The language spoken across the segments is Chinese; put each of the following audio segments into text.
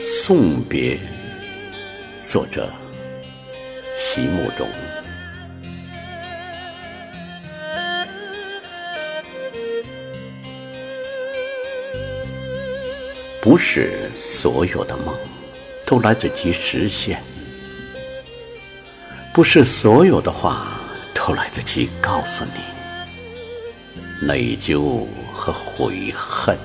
送别，作者席慕容。不是所有的梦都来得及实现，不是所有的话都来得及告诉你，内疚和悔恨。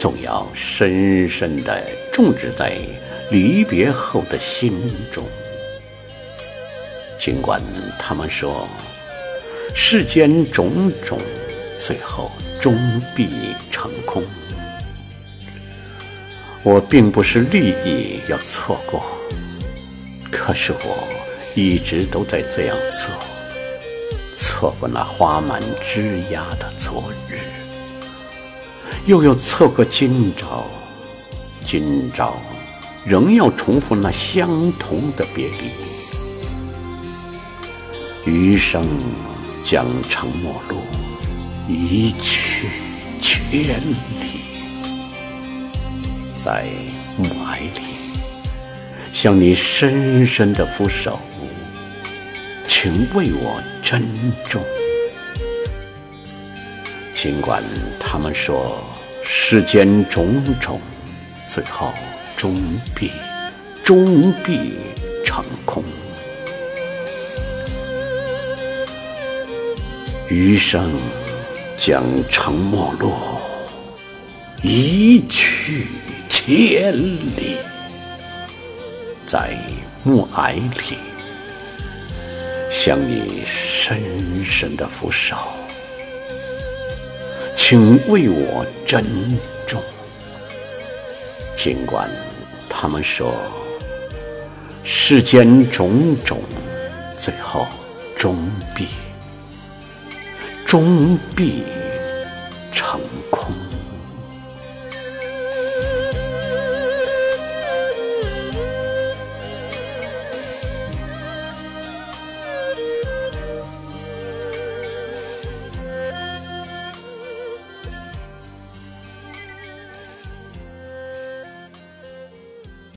总要深深地种植在离别后的心中。尽管他们说世间种种，最后终必成空。我并不是利意要错过，可是我一直都在这样做，错过那花满枝桠的昨日。又要错过今朝，今朝仍要重复那相同的别离，余生将成陌路，一去千里，在暮霭里向你深深的俯首，请为我珍重。尽管他们说世间种种，最后终必终必成空。余生将成陌路，一去千里，在暮霭里向你深深的俯首。请为我珍重，尽管他们说世间种种，最后终必终必成。